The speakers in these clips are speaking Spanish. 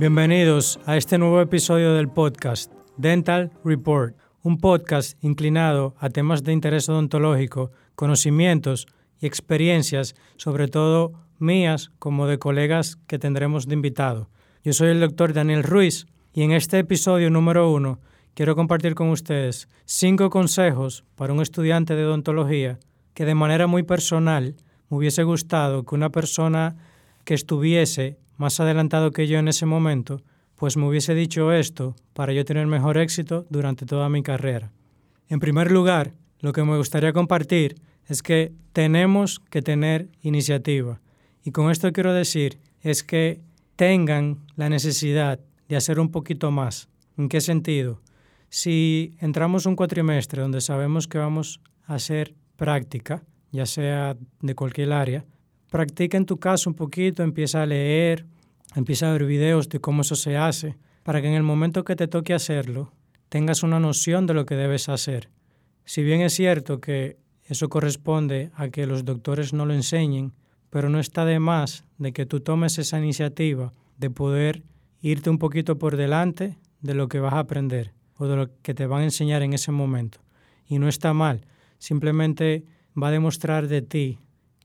Bienvenidos a este nuevo episodio del podcast Dental Report, un podcast inclinado a temas de interés odontológico, conocimientos y experiencias, sobre todo mías como de colegas que tendremos de invitado. Yo soy el doctor Daniel Ruiz y en este episodio número uno quiero compartir con ustedes cinco consejos para un estudiante de odontología que de manera muy personal me hubiese gustado que una persona que estuviese más adelantado que yo en ese momento, pues me hubiese dicho esto para yo tener mejor éxito durante toda mi carrera. En primer lugar, lo que me gustaría compartir es que tenemos que tener iniciativa. Y con esto quiero decir es que tengan la necesidad de hacer un poquito más. ¿En qué sentido? Si entramos un cuatrimestre donde sabemos que vamos a hacer práctica, ya sea de cualquier área, practica en tu casa un poquito, empieza a leer, empieza a ver videos de cómo eso se hace, para que en el momento que te toque hacerlo, tengas una noción de lo que debes hacer. Si bien es cierto que eso corresponde a que los doctores no lo enseñen, pero no está de más de que tú tomes esa iniciativa de poder irte un poquito por delante de lo que vas a aprender o de lo que te van a enseñar en ese momento. Y no está mal, simplemente va a demostrar de ti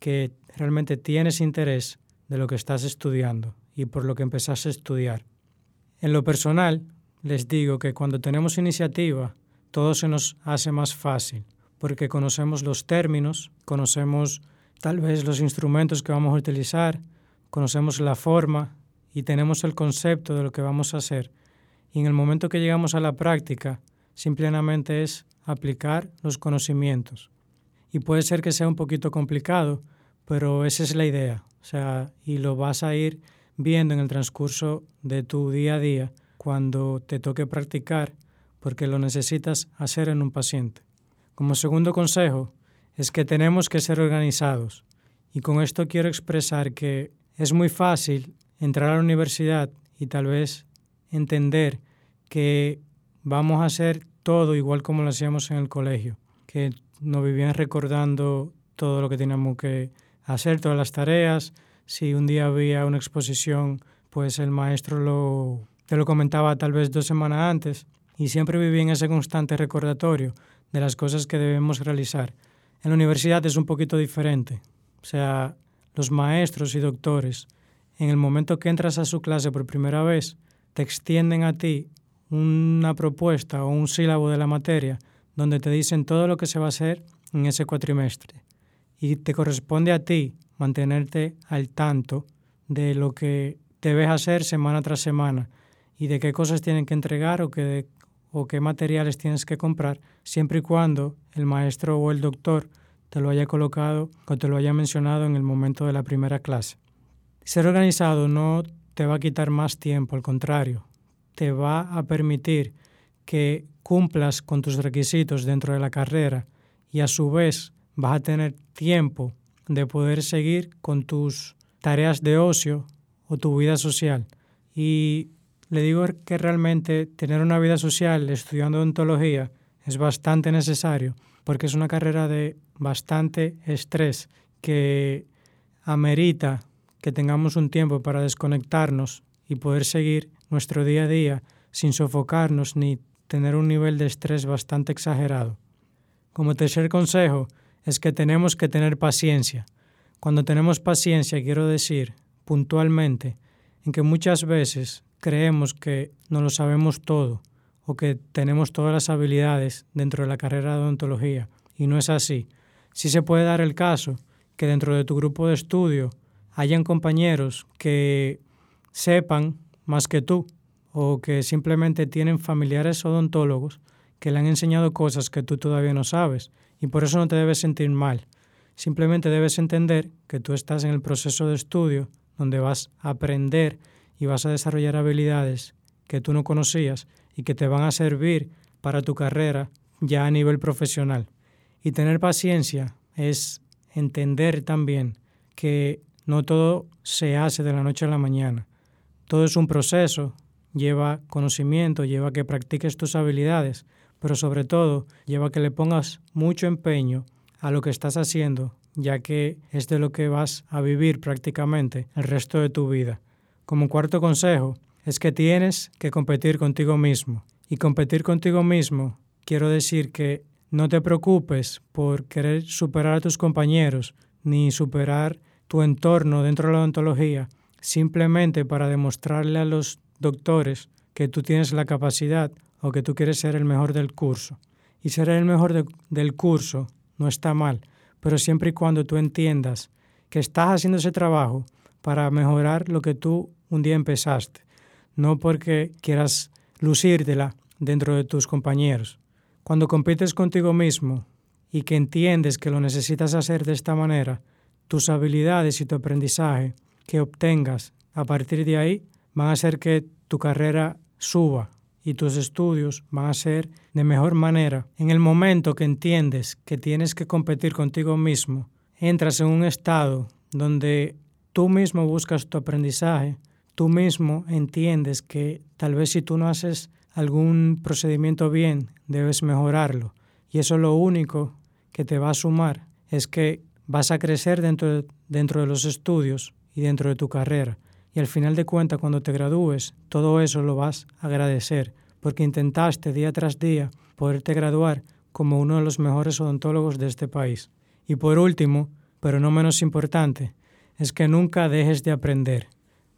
que realmente tienes interés de lo que estás estudiando y por lo que empezaste a estudiar. En lo personal, les digo que cuando tenemos iniciativa, todo se nos hace más fácil, porque conocemos los términos, conocemos tal vez los instrumentos que vamos a utilizar, conocemos la forma y tenemos el concepto de lo que vamos a hacer. Y en el momento que llegamos a la práctica, simplemente es aplicar los conocimientos. Y puede ser que sea un poquito complicado, pero esa es la idea. O sea, y lo vas a ir viendo en el transcurso de tu día a día cuando te toque practicar, porque lo necesitas hacer en un paciente. Como segundo consejo, es que tenemos que ser organizados. Y con esto quiero expresar que es muy fácil entrar a la universidad y tal vez entender que vamos a hacer todo igual como lo hacíamos en el colegio, que nos vivían recordando todo lo que teníamos que hacer, todas las tareas. Si un día había una exposición, pues el maestro lo, te lo comentaba tal vez dos semanas antes y siempre viví en ese constante recordatorio de las cosas que debemos realizar. En la universidad es un poquito diferente. O sea, los maestros y doctores, en el momento que entras a su clase por primera vez, te extienden a ti una propuesta o un sílabo de la materia donde te dicen todo lo que se va a hacer en ese cuatrimestre. Y te corresponde a ti mantenerte al tanto de lo que debes hacer semana tras semana y de qué cosas tienen que entregar o qué, o qué materiales tienes que comprar, siempre y cuando el maestro o el doctor te lo haya colocado o te lo haya mencionado en el momento de la primera clase. Ser organizado no te va a quitar más tiempo, al contrario, te va a permitir que cumplas con tus requisitos dentro de la carrera y a su vez vas a tener tiempo de poder seguir con tus tareas de ocio o tu vida social. Y le digo que realmente tener una vida social estudiando odontología es bastante necesario porque es una carrera de bastante estrés que amerita que tengamos un tiempo para desconectarnos y poder seguir nuestro día a día sin sofocarnos ni tener un nivel de estrés bastante exagerado. Como tercer consejo es que tenemos que tener paciencia. Cuando tenemos paciencia quiero decir puntualmente en que muchas veces creemos que no lo sabemos todo o que tenemos todas las habilidades dentro de la carrera de odontología y no es así. Sí se puede dar el caso que dentro de tu grupo de estudio hayan compañeros que sepan más que tú o que simplemente tienen familiares odontólogos que le han enseñado cosas que tú todavía no sabes y por eso no te debes sentir mal. Simplemente debes entender que tú estás en el proceso de estudio donde vas a aprender y vas a desarrollar habilidades que tú no conocías y que te van a servir para tu carrera ya a nivel profesional. Y tener paciencia es entender también que no todo se hace de la noche a la mañana. Todo es un proceso, lleva conocimiento, lleva que practiques tus habilidades, pero sobre todo lleva que le pongas mucho empeño a lo que estás haciendo, ya que es de lo que vas a vivir prácticamente el resto de tu vida. Como cuarto consejo, es que tienes que competir contigo mismo. Y competir contigo mismo quiero decir que no te preocupes por querer superar a tus compañeros ni superar tu entorno dentro de la odontología, simplemente para demostrarle a los doctores que tú tienes la capacidad o que tú quieres ser el mejor del curso. Y ser el mejor del curso no está mal, pero siempre y cuando tú entiendas que estás haciendo ese trabajo para mejorar lo que tú un día empezaste, no porque quieras lucírtela dentro de tus compañeros. Cuando compites contigo mismo y que entiendes que lo necesitas hacer de esta manera, tus habilidades y tu aprendizaje que obtengas a partir de ahí van a hacer que tu carrera suba y tus estudios van a ser de mejor manera. En el momento que entiendes que tienes que competir contigo mismo, entras en un estado donde tú mismo buscas tu aprendizaje, tú mismo entiendes que tal vez si tú no haces algún procedimiento bien, debes mejorarlo. Y eso lo único que te va a sumar es que vas a crecer dentro de, dentro de los estudios y dentro de tu carrera. Y al final de cuentas, cuando te gradúes, todo eso lo vas a agradecer, porque intentaste día tras día poderte graduar como uno de los mejores odontólogos de este país. Y por último, pero no menos importante, es que nunca dejes de aprender.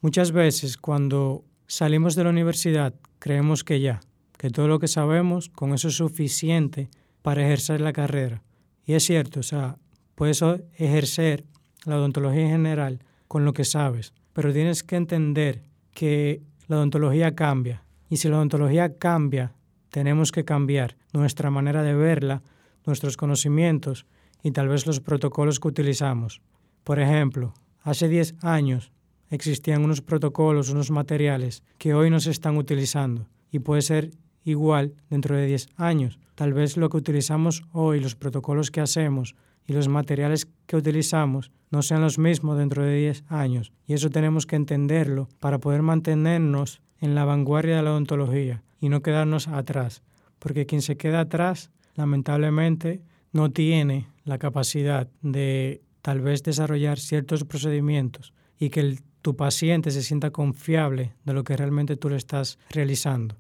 Muchas veces cuando salimos de la universidad creemos que ya, que todo lo que sabemos con eso es suficiente para ejercer la carrera. Y es cierto, o sea, puedes ejercer la odontología en general con lo que sabes, pero tienes que entender que la odontología cambia. Y si la odontología cambia, tenemos que cambiar nuestra manera de verla, nuestros conocimientos y tal vez los protocolos que utilizamos. Por ejemplo, hace 10 años existían unos protocolos, unos materiales que hoy no se están utilizando y puede ser igual dentro de 10 años. Tal vez lo que utilizamos hoy, los protocolos que hacemos y los materiales que utilizamos no sean los mismos dentro de 10 años. Y eso tenemos que entenderlo para poder mantenernos en la vanguardia de la odontología y no quedarnos atrás. Porque quien se queda atrás, lamentablemente, no tiene la capacidad de tal vez desarrollar ciertos procedimientos y que el, tu paciente se sienta confiable de lo que realmente tú le estás realizando.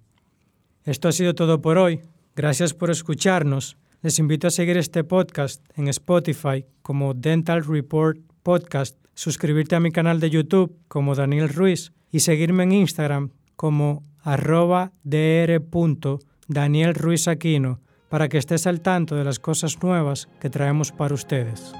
Esto ha sido todo por hoy. Gracias por escucharnos les invito a seguir este podcast en Spotify como Dental Report Podcast, suscribirte a mi canal de YouTube como Daniel Ruiz y seguirme en Instagram como arroba Aquino para que estés al tanto de las cosas nuevas que traemos para ustedes.